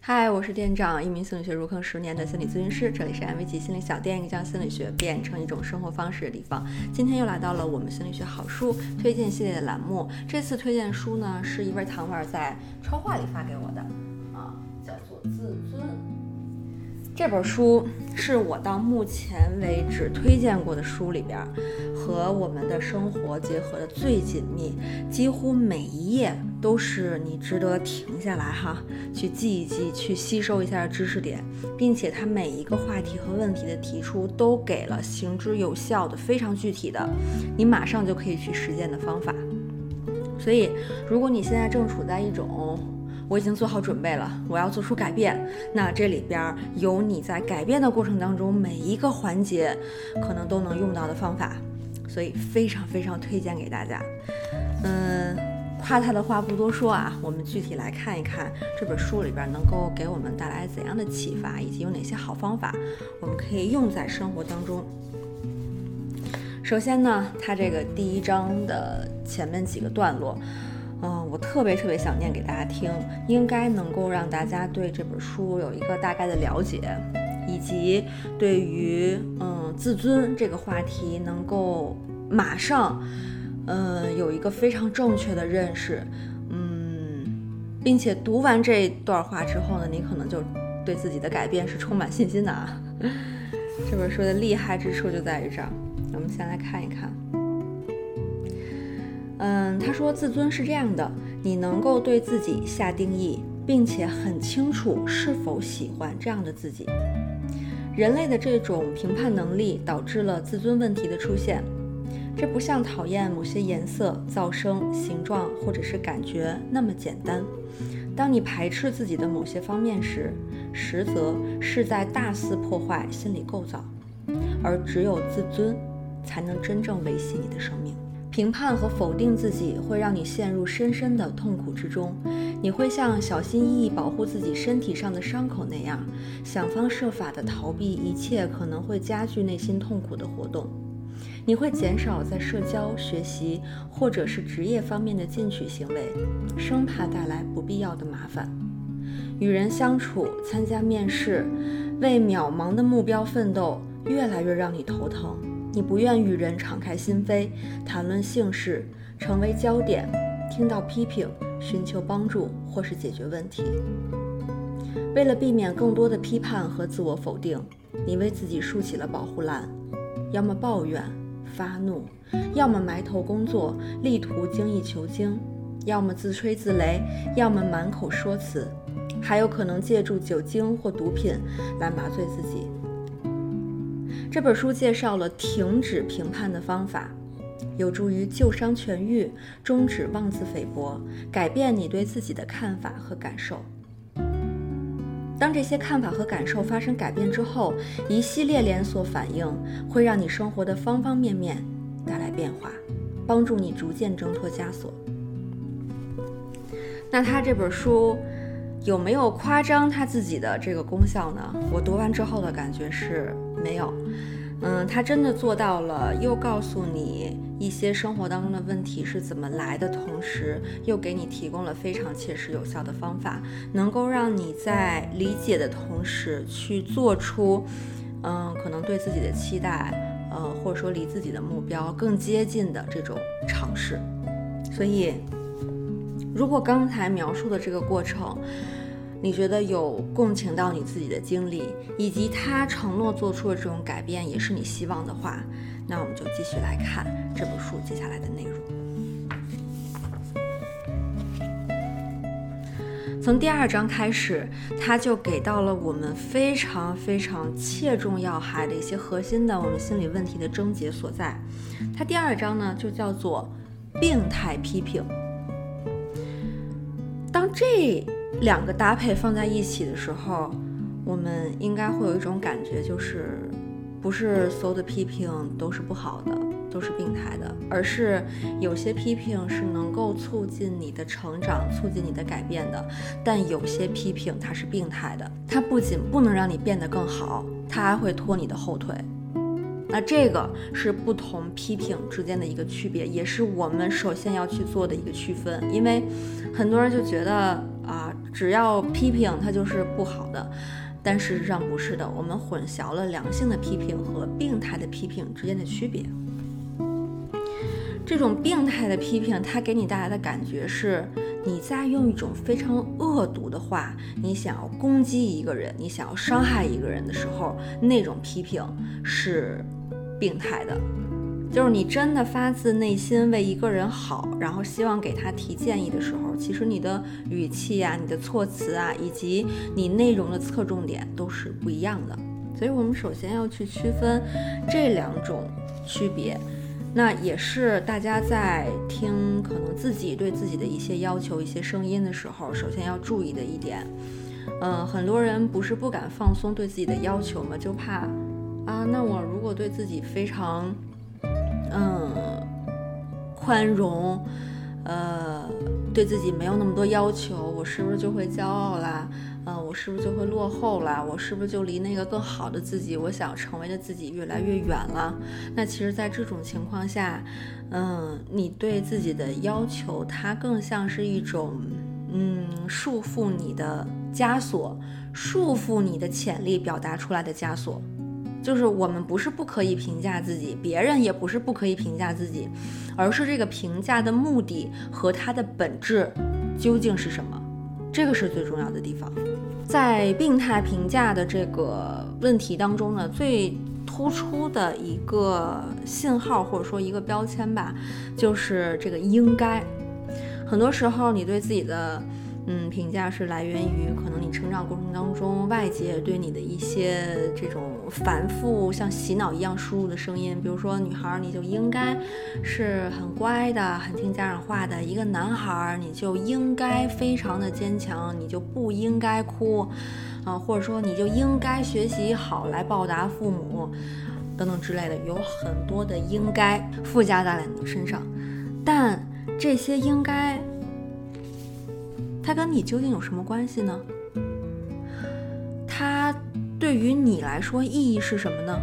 嗨，我是店长，一名心理学入坑十年的心理咨询师。这里是 MV 心理小店，一个将心理学变成一种生活方式的地方。今天又来到了我们心理学好书推荐系列的栏目。这次推荐书呢，是一位糖丸在超话里发给我的，啊，叫做《自尊》。这本书是我到目前为止推荐过的书里边，和我们的生活结合的最紧密，几乎每一页。都是你值得停下来哈，去记一记，去吸收一下知识点，并且它每一个话题和问题的提出都给了行之有效的、非常具体的，你马上就可以去实践的方法。所以，如果你现在正处在一种我已经做好准备了，我要做出改变，那这里边有你在改变的过程当中每一个环节可能都能用到的方法，所以非常非常推荐给大家。嗯。夸他的话不多说啊，我们具体来看一看这本书里边能够给我们带来怎样的启发，以及有哪些好方法，我们可以用在生活当中。首先呢，它这个第一章的前面几个段落，嗯，我特别特别想念给大家听，应该能够让大家对这本书有一个大概的了解，以及对于嗯自尊这个话题能够马上。嗯，有一个非常正确的认识，嗯，并且读完这段话之后呢，你可能就对自己的改变是充满信心的啊。这本书的厉害之处就在于这儿，我们先来看一看。嗯，他说自尊是这样的，你能够对自己下定义，并且很清楚是否喜欢这样的自己。人类的这种评判能力导致了自尊问题的出现。这不像讨厌某些颜色、噪声、形状或者是感觉那么简单。当你排斥自己的某些方面时，实则是在大肆破坏心理构造。而只有自尊，才能真正维系你的生命。评判和否定自己会让你陷入深深的痛苦之中。你会像小心翼翼保护自己身体上的伤口那样，想方设法地逃避一切可能会加剧内心痛苦的活动。你会减少在社交、学习或者是职业方面的进取行为，生怕带来不必要的麻烦。与人相处、参加面试、为渺茫的目标奋斗，越来越让你头疼。你不愿与人敞开心扉，谈论性事，成为焦点，听到批评，寻求帮助或是解决问题。为了避免更多的批判和自我否定，你为自己竖起了保护栏，要么抱怨。发怒，要么埋头工作，力图精益求精；要么自吹自擂，要么满口说辞，还有可能借助酒精或毒品来麻醉自己。这本书介绍了停止评判的方法，有助于旧伤痊愈，终止妄自菲薄，改变你对自己的看法和感受。当这些看法和感受发生改变之后，一系列连锁反应会让你生活的方方面面带来变化，帮助你逐渐挣脱枷锁。那他这本书有没有夸张他自己的这个功效呢？我读完之后的感觉是没有。嗯，他真的做到了，又告诉你一些生活当中的问题是怎么来的，同时又给你提供了非常切实有效的方法，能够让你在理解的同时去做出，嗯，可能对自己的期待，呃，或者说离自己的目标更接近的这种尝试。所以，如果刚才描述的这个过程，你觉得有共情到你自己的经历，以及他承诺做出的这种改变也是你希望的话，那我们就继续来看这本书接下来的内容。从第二章开始，他就给到了我们非常非常切中要害的一些核心的我们心理问题的症结所在。他第二章呢就叫做病态批评。当这两个搭配放在一起的时候，我们应该会有一种感觉，就是不是所有的批评都是不好的，都是病态的，而是有些批评是能够促进你的成长、促进你的改变的。但有些批评它是病态的，它不仅不能让你变得更好，它还会拖你的后腿。那这个是不同批评之间的一个区别，也是我们首先要去做的一个区分。因为很多人就觉得啊，只要批评它就是不好的，但事实上不是的。我们混淆了良性的批评和病态的批评之间的区别。这种病态的批评，它给你带来的感觉是。你在用一种非常恶毒的话，你想要攻击一个人，你想要伤害一个人的时候，那种批评是病态的。就是你真的发自内心为一个人好，然后希望给他提建议的时候，其实你的语气啊、你的措辞啊，以及你内容的侧重点都是不一样的。所以我们首先要去区分这两种区别。那也是大家在听可能自己对自己的一些要求、一些声音的时候，首先要注意的一点。嗯，很多人不是不敢放松对自己的要求吗？就怕啊，那我如果对自己非常嗯宽容，呃，对自己没有那么多要求，我是不是就会骄傲啦？嗯，我是不是就会落后啦？我是不是就离那个更好的自己，我想成为的自己越来越远了？那其实，在这种情况下，嗯，你对自己的要求，它更像是一种，嗯，束缚你的枷锁，束缚你的潜力表达出来的枷锁。就是我们不是不可以评价自己，别人也不是不可以评价自己，而是这个评价的目的和它的本质究竟是什么？这个是最重要的地方。在病态评价的这个问题当中呢，最突出的一个信号或者说一个标签吧，就是这个应该。很多时候，你对自己的。嗯，评价是来源于可能你成长过程当中外界对你的一些这种反复像洗脑一样输入的声音，比如说女孩你就应该是很乖的，很听家长话的；一个男孩你就应该非常的坚强，你就不应该哭啊，或者说你就应该学习好来报答父母等等之类的，有很多的应该附加在了你身上，但这些应该。它跟你究竟有什么关系呢？它对于你来说意义是什么呢？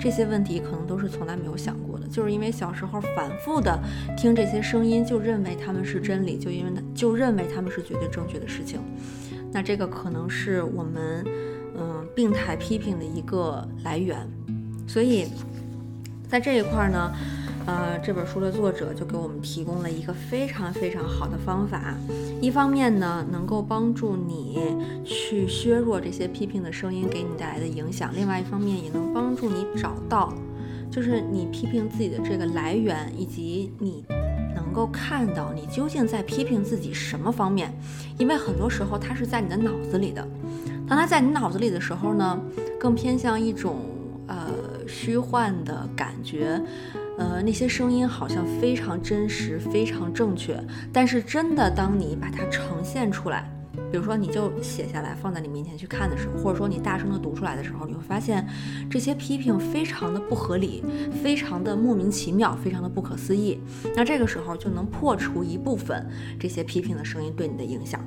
这些问题可能都是从来没有想过的，就是因为小时候反复的听这些声音，就认为他们是真理，就因为就认为他们是绝对正确的事情。那这个可能是我们嗯病态批评的一个来源。所以在这一块呢。呃，这本书的作者就给我们提供了一个非常非常好的方法，一方面呢，能够帮助你去削弱这些批评的声音给你带来的影响；，另外一方面，也能帮助你找到，就是你批评自己的这个来源，以及你能够看到你究竟在批评自己什么方面。因为很多时候，它是在你的脑子里的。当它在你脑子里的时候呢，更偏向一种呃虚幻的感觉。呃，那些声音好像非常真实，非常正确。但是真的，当你把它呈现出来，比如说你就写下来放在你面前去看的时候，或者说你大声的读出来的时候，你会发现这些批评非常的不合理，非常的莫名其妙，非常的不可思议。那这个时候就能破除一部分这些批评的声音对你的影响。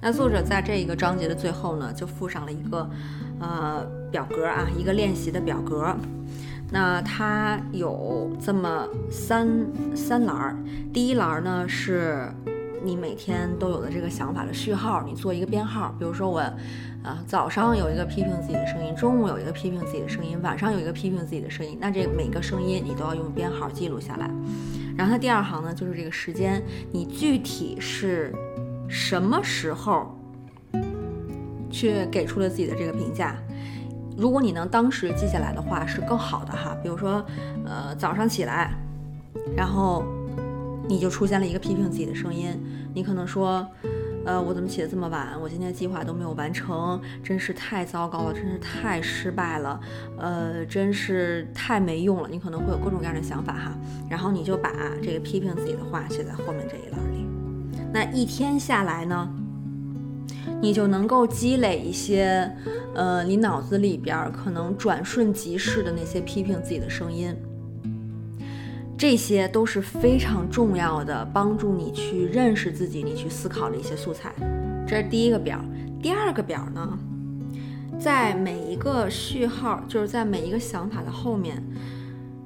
那作者在这一个章节的最后呢，就附上了一个呃表格啊，一个练习的表格。那它有这么三三栏儿，第一栏儿呢是你每天都有的这个想法的序号，你做一个编号。比如说我，呃，早上有一个批评自己的声音，中午有一个批评自己的声音，晚上有一个批评自己的声音。那这每个声音你都要用编号记录下来。然后它第二行呢就是这个时间，你具体是什么时候去给出了自己的这个评价。如果你能当时记下来的话，是更好的哈。比如说，呃，早上起来，然后你就出现了一个批评自己的声音，你可能说，呃，我怎么起得这么晚？我今天计划都没有完成，真是太糟糕了，真是太失败了，呃，真是太没用了。你可能会有各种各样的想法哈。然后你就把这个批评自己的话写在后面这一栏里。那一天下来呢？你就能够积累一些，呃，你脑子里边可能转瞬即逝的那些批评自己的声音，这些都是非常重要的，帮助你去认识自己、你去思考的一些素材。这是第一个表。第二个表呢，在每一个序号，就是在每一个想法的后面，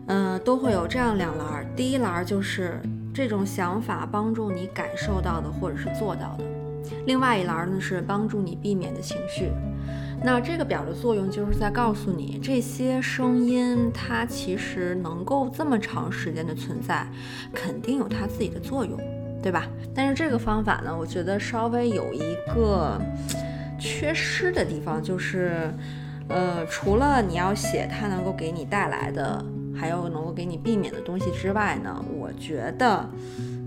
嗯，都会有这样两栏。第一栏就是这种想法帮助你感受到的或者是做到的，另外一栏呢是帮助你避免的情绪。那这个表的作用就是在告诉你，这些声音它其实能够这么长时间的存在，肯定有它自己的作用，对吧？但是这个方法呢，我觉得稍微有一个缺失的地方，就是，呃，除了你要写它能够给你带来的，还有能够给你避免的东西之外呢，我觉得，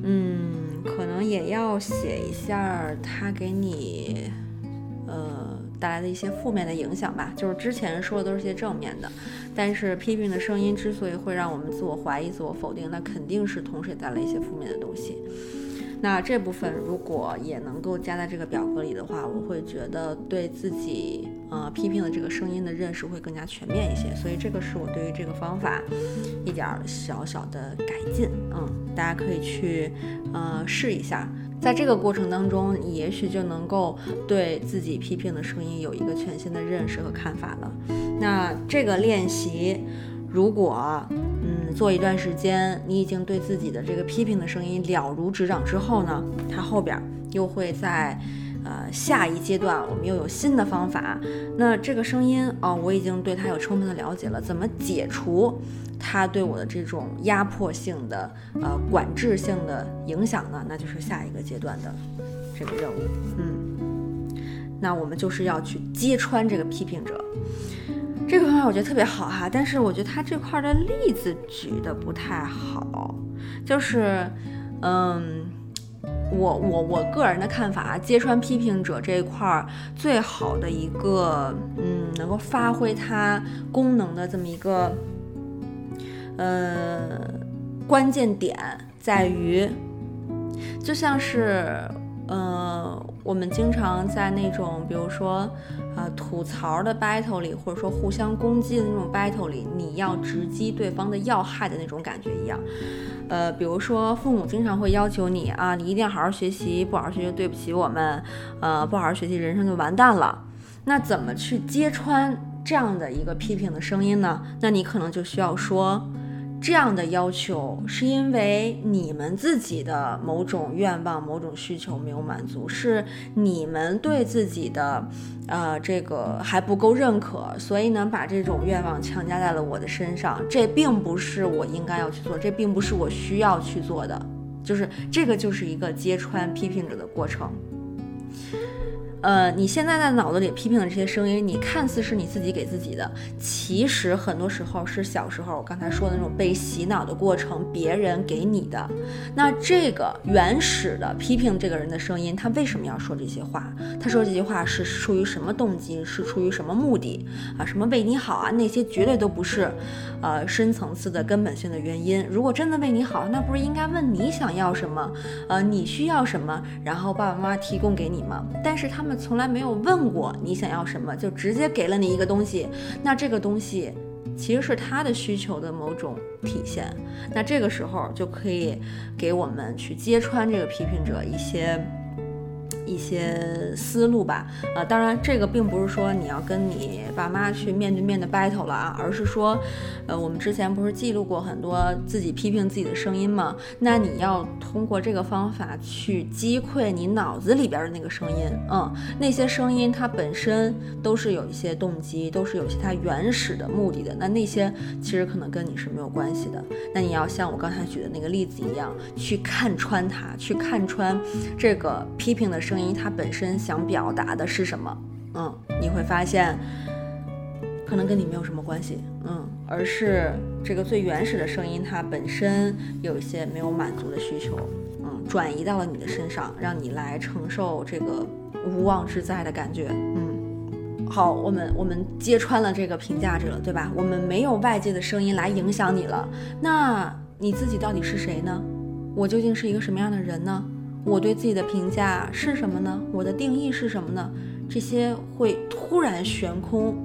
嗯，可能也要写一下它给你，呃。带来的一些负面的影响吧，就是之前说的都是些正面的，但是批评的声音之所以会让我们自我怀疑、自我否定，那肯定是同时也带来一些负面的东西。那这部分如果也能够加在这个表格里的话，我会觉得对自己呃批评的这个声音的认识会更加全面一些。所以这个是我对于这个方法一点小小的改进，嗯，大家可以去呃试一下。在这个过程当中，你也许就能够对自己批评的声音有一个全新的认识和看法了。那这个练习，如果嗯做一段时间，你已经对自己的这个批评的声音了如指掌之后呢，它后边又会在呃下一阶段，我们又有新的方法。那这个声音哦，我已经对它有充分的了解了，怎么解除？它对我的这种压迫性的、呃管制性的影响呢，那就是下一个阶段的这个任务。嗯，那我们就是要去揭穿这个批评者。这个方法我觉得特别好哈，但是我觉得他这块的例子举的不太好。就是，嗯，我我我个人的看法啊，揭穿批评者这一块儿最好的一个，嗯，能够发挥它功能的这么一个。呃，关键点在于，就像是，呃，我们经常在那种，比如说，呃，吐槽的 battle 里，或者说互相攻击的那种 battle 里，你要直击对方的要害的那种感觉一样。呃，比如说，父母经常会要求你啊，你一定要好好学习，不好好学习对不起我们，呃，不好好学习人生就完蛋了。那怎么去揭穿这样的一个批评的声音呢？那你可能就需要说。这样的要求是因为你们自己的某种愿望、某种需求没有满足，是你们对自己的，呃，这个还不够认可，所以呢，把这种愿望强加在了我的身上。这并不是我应该要去做，这并不是我需要去做的，就是这个就是一个揭穿批评者的过程。呃，你现在在脑子里批评的这些声音，你看似是你自己给自己的，其实很多时候是小时候我刚才说的那种被洗脑的过程，别人给你的。那这个原始的批评这个人的声音，他为什么要说这些话？他说这些话是出于什么动机？是出于什么目的？啊，什么为你好啊？那些绝对都不是，呃，深层次的根本性的原因。如果真的为你好，那不是应该问你想要什么？呃，你需要什么？然后爸爸妈妈提供给你吗？但是他们。从来没有问过你想要什么，就直接给了你一个东西，那这个东西其实是他的需求的某种体现。那这个时候就可以给我们去揭穿这个批评者一些。一些思路吧，呃，当然这个并不是说你要跟你爸妈去面对面的 battle 了啊，而是说，呃，我们之前不是记录过很多自己批评自己的声音吗？那你要通过这个方法去击溃你脑子里边的那个声音，嗯，那些声音它本身都是有一些动机，都是有些它原始的目的的，那那些其实可能跟你是没有关系的。那你要像我刚才举的那个例子一样，去看穿它，去看穿这个批评的声音。音它本身想表达的是什么？嗯，你会发现，可能跟你没有什么关系，嗯，而是这个最原始的声音，它本身有一些没有满足的需求，嗯，转移到了你的身上，让你来承受这个无妄之灾的感觉，嗯，好，我们我们揭穿了这个评价者，对吧？我们没有外界的声音来影响你了，那你自己到底是谁呢？我究竟是一个什么样的人呢？我对自己的评价是什么呢？我的定义是什么呢？这些会突然悬空，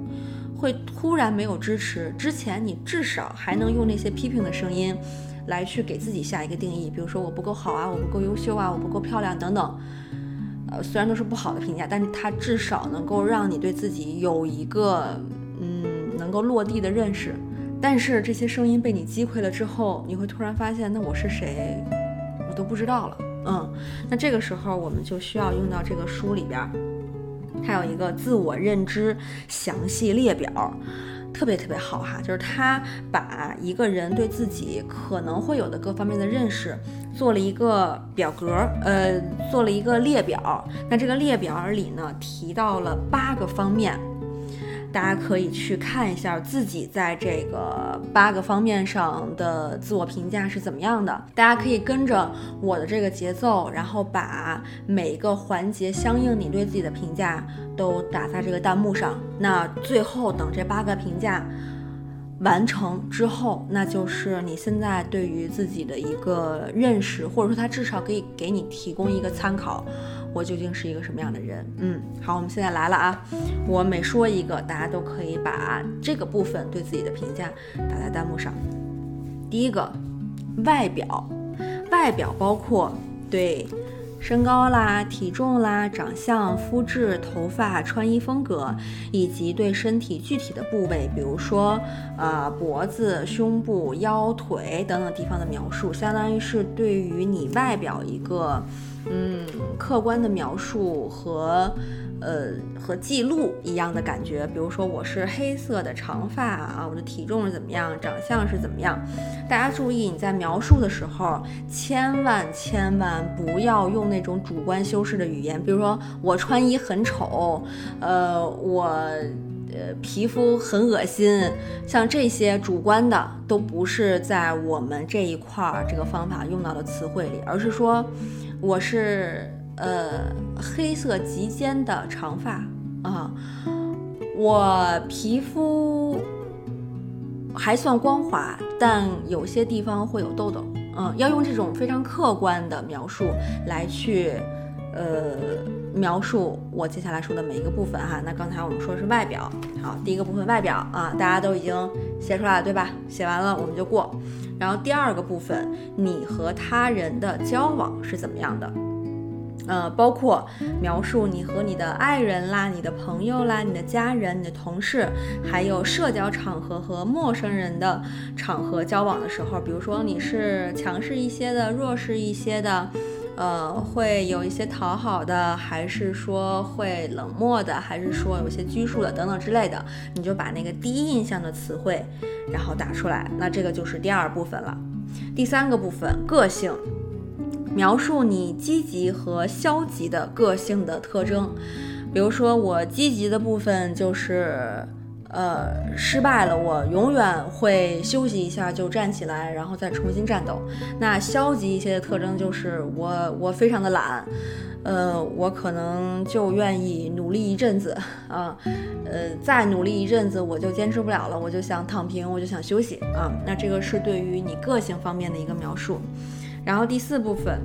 会突然没有支持。之前你至少还能用那些批评的声音来去给自己下一个定义，比如说我不够好啊，我不够优秀啊，我不够漂亮等等。呃，虽然都是不好的评价，但是它至少能够让你对自己有一个嗯能够落地的认识。但是这些声音被你击溃了之后，你会突然发现，那我是谁，我都不知道了。嗯，那这个时候我们就需要用到这个书里边，它有一个自我认知详细列表。特别特别好哈，就是他把一个人对自己可能会有的各方面的认识做了一个表格，呃，做了一个列表。那这个列表里呢，提到了八个方面。大家可以去看一下自己在这个八个方面上的自我评价是怎么样的。大家可以跟着我的这个节奏，然后把每一个环节相应你对自己的评价都打在这个弹幕上。那最后等这八个评价完成之后，那就是你现在对于自己的一个认识，或者说它至少可以给你提供一个参考。我究竟是一个什么样的人？嗯，好，我们现在来了啊！我每说一个，大家都可以把这个部分对自己的评价打在弹幕上。第一个，外表，外表包括对身高啦、体重啦、长相、肤质、头发、穿衣风格，以及对身体具体的部位，比如说呃脖子、胸部、腰腿等等地方的描述，相当于是对于你外表一个。嗯，客观的描述和，呃，和记录一样的感觉。比如说，我是黑色的长发啊，我的体重是怎么样，长相是怎么样。大家注意，你在描述的时候，千万千万不要用那种主观修饰的语言。比如说，我穿衣很丑，呃，我呃皮肤很恶心，像这些主观的都不是在我们这一块儿这个方法用到的词汇里，而是说。我是呃黑色及肩的长发啊，我皮肤还算光滑，但有些地方会有痘痘。嗯，要用这种非常客观的描述来去呃描述我接下来说的每一个部分哈。那刚才我们说的是外表，好，第一个部分外表啊，大家都已经写出来了对吧？写完了我们就过。然后第二个部分，你和他人的交往是怎么样的？呃，包括描述你和你的爱人啦、你的朋友啦、你的家人、你的同事，还有社交场合和陌生人的场合交往的时候，比如说你是强势一些的、弱势一些的。呃，会有一些讨好的，还是说会冷漠的，还是说有些拘束的等等之类的，你就把那个第一印象的词汇，然后打出来，那这个就是第二部分了。第三个部分，个性，描述你积极和消极的个性的特征，比如说我积极的部分就是。呃，失败了，我永远会休息一下就站起来，然后再重新战斗。那消极一些的特征就是我我非常的懒，呃，我可能就愿意努力一阵子啊，呃，再努力一阵子我就坚持不了了，我就想躺平，我就想休息啊。那这个是对于你个性方面的一个描述。然后第四部分。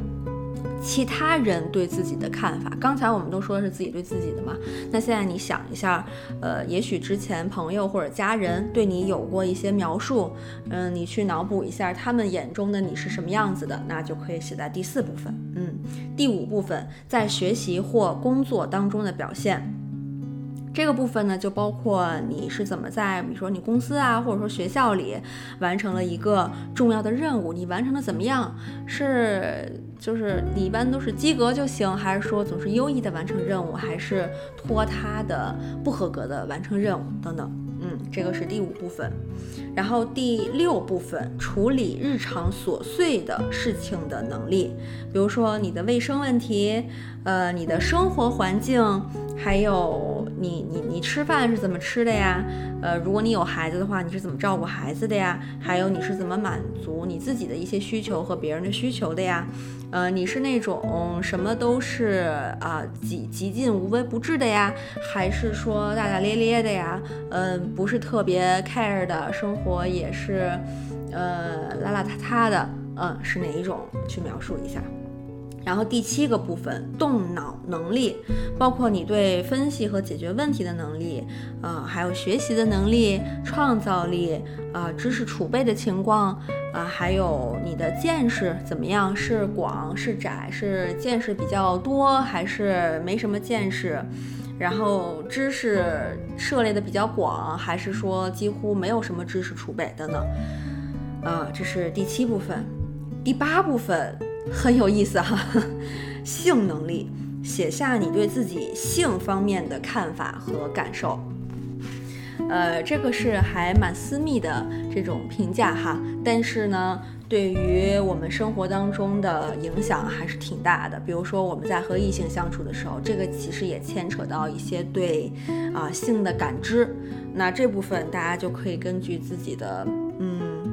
其他人对自己的看法，刚才我们都说的是自己对自己的嘛？那现在你想一下，呃，也许之前朋友或者家人对你有过一些描述，嗯，你去脑补一下他们眼中的你是什么样子的，那就可以写在第四部分。嗯，第五部分在学习或工作当中的表现。这个部分呢，就包括你是怎么在，比如说你公司啊，或者说学校里，完成了一个重要的任务，你完成的怎么样？是就是你一般都是及格就行，还是说总是优异的完成任务，还是拖沓的不合格的完成任务等等？嗯，这个是第五部分。然后第六部分，处理日常琐碎的事情的能力，比如说你的卫生问题，呃，你的生活环境。还有你你你吃饭是怎么吃的呀？呃，如果你有孩子的话，你是怎么照顾孩子的呀？还有你是怎么满足你自己的一些需求和别人的需求的呀？呃，你是那种什么都是啊极极尽无微不至的呀，还是说大大咧咧的呀？嗯，不是特别 care 的生活也是呃邋邋遢遢的，嗯，是哪一种？去描述一下。然后第七个部分，动脑能力，包括你对分析和解决问题的能力，呃，还有学习的能力、创造力，啊，知识储备的情况，啊，还有你的见识怎么样？是广是窄？是见识比较多还是没什么见识？然后知识涉猎的比较广，还是说几乎没有什么知识储备等等？啊，这是第七部分，第八部分。很有意思哈，性能力，写下你对自己性方面的看法和感受。呃，这个是还蛮私密的这种评价哈，但是呢，对于我们生活当中的影响还是挺大的。比如说我们在和异性相处的时候，这个其实也牵扯到一些对啊性的感知。那这部分大家就可以根据自己的。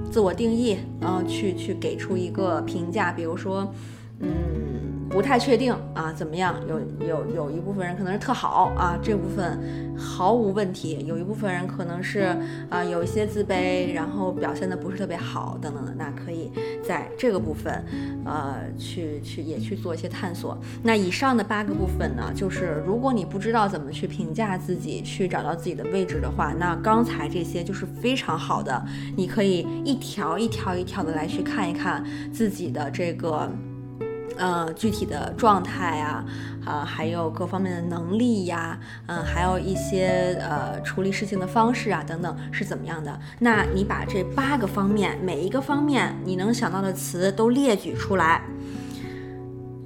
自我定义，然后去去给出一个评价，比如说，嗯。不太确定啊，怎么样？有有有一部分人可能是特好啊，这部分毫无问题。有一部分人可能是啊，有一些自卑，然后表现的不是特别好，等等的。那可以在这个部分，呃，去去也去做一些探索。那以上的八个部分呢，就是如果你不知道怎么去评价自己，去找到自己的位置的话，那刚才这些就是非常好的。你可以一条一条一条的来去看一看自己的这个。呃，具体的状态啊，啊，还有各方面的能力呀，嗯，还有一些呃处理事情的方式啊，等等是怎么样的？那你把这八个方面，每一个方面你能想到的词都列举出来，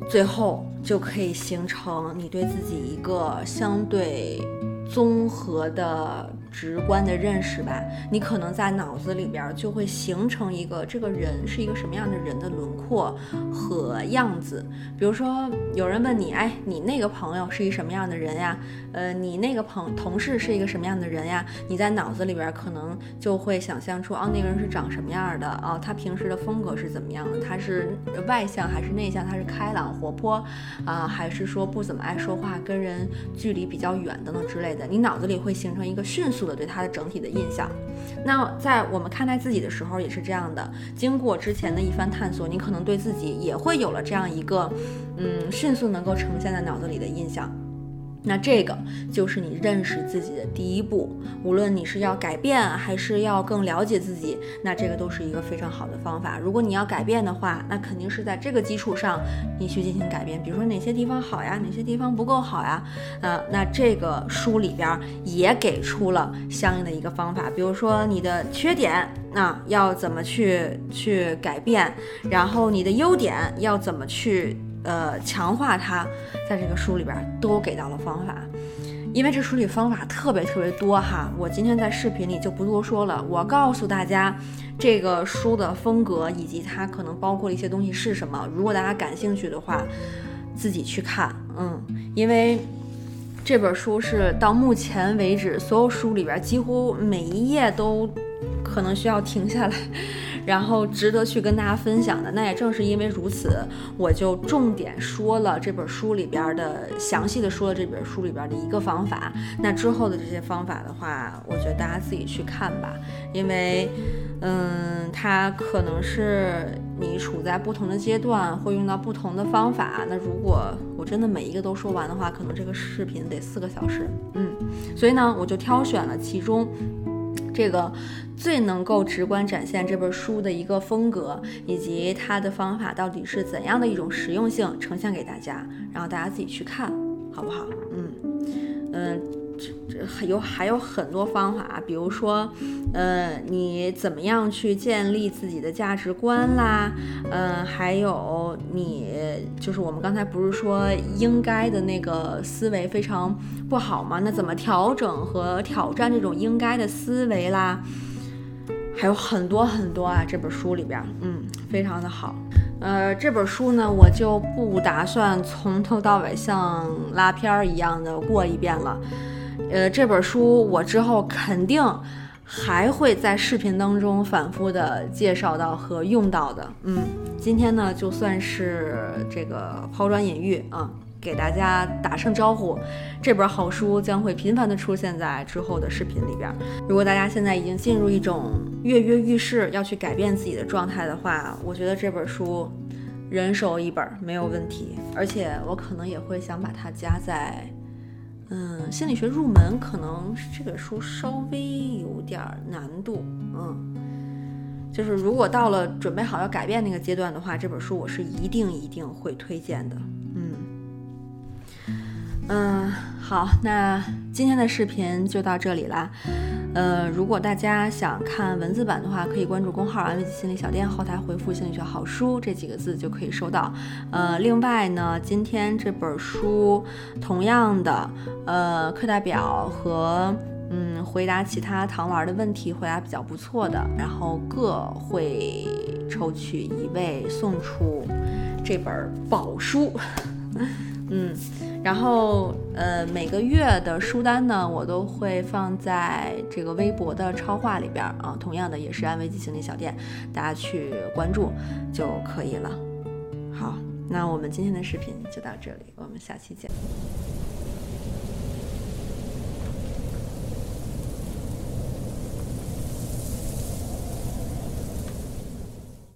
最后就可以形成你对自己一个相对综合的。直观的认识吧，你可能在脑子里边就会形成一个这个人是一个什么样的人的轮廓和样子。比如说，有人问你，哎，你那个朋友是一什么样的人呀？呃，你那个朋同事是一个什么样的人呀？你在脑子里边可能就会想象出，哦，那个人是长什么样的？哦，他平时的风格是怎么样的？他是外向还是内向？他是开朗活泼啊，还是说不怎么爱说话，跟人距离比较远等等之类的？你脑子里会形成一个迅速。的对他的整体的印象，那在我们看待自己的时候也是这样的。经过之前的一番探索，你可能对自己也会有了这样一个，嗯，迅速能够呈现在脑子里的印象。那这个就是你认识自己的第一步。无论你是要改变，还是要更了解自己，那这个都是一个非常好的方法。如果你要改变的话，那肯定是在这个基础上你去进行改变。比如说哪些地方好呀，哪些地方不够好呀？呃，那这个书里边也给出了相应的一个方法。比如说你的缺点，那要怎么去去改变？然后你的优点要怎么去？呃，强化它，在这个书里边都给到了方法，因为这书里方法特别特别多哈，我今天在视频里就不多说了，我告诉大家这个书的风格以及它可能包括的一些东西是什么，如果大家感兴趣的话，自己去看，嗯，因为这本书是到目前为止所有书里边几乎每一页都可能需要停下来。然后值得去跟大家分享的，那也正是因为如此，我就重点说了这本书里边的详细的说了这本书里边的一个方法。那之后的这些方法的话，我觉得大家自己去看吧，因为，嗯，它可能是你处在不同的阶段会用到不同的方法。那如果我真的每一个都说完的话，可能这个视频得四个小时。嗯，所以呢，我就挑选了其中。这个最能够直观展现这本书的一个风格，以及它的方法到底是怎样的一种实用性，呈现给大家，然后大家自己去看，好不好？嗯嗯，这这还有还有很多方法，比如说，呃，你怎么样去建立自己的价值观啦？嗯，还有你就是我们刚才不是说应该的那个思维非常。不好吗？那怎么调整和挑战这种应该的思维啦？还有很多很多啊！这本书里边，嗯，非常的好。呃，这本书呢，我就不打算从头到尾像拉片儿一样的过一遍了。呃，这本书我之后肯定还会在视频当中反复的介绍到和用到的。嗯，今天呢，就算是这个抛砖引玉啊。给大家打声招呼，这本好书将会频繁的出现在之后的视频里边。如果大家现在已经进入一种跃跃欲试，要去改变自己的状态的话，我觉得这本书人手一本没有问题，而且我可能也会想把它加在，嗯，心理学入门，可能这本书稍微有点难度，嗯，就是如果到了准备好要改变那个阶段的话，这本书我是一定一定会推荐的，嗯，嗯，好，那今天的视频就到这里啦。呃，如果大家想看文字版的话，可以关注公号“安慰剂心理小店”，后台回复“心理学好书”这几个字就可以收到。呃，另外呢，今天这本书同样的，呃，课代表和嗯回答其他糖丸的问题回答比较不错的，然后各会抽取一位送出这本宝书。嗯。然后，呃，每个月的书单呢，我都会放在这个微博的超话里边啊。同样的，也是安慰剂心理小店，大家去关注就可以了。好，那我们今天的视频就到这里，我们下期见。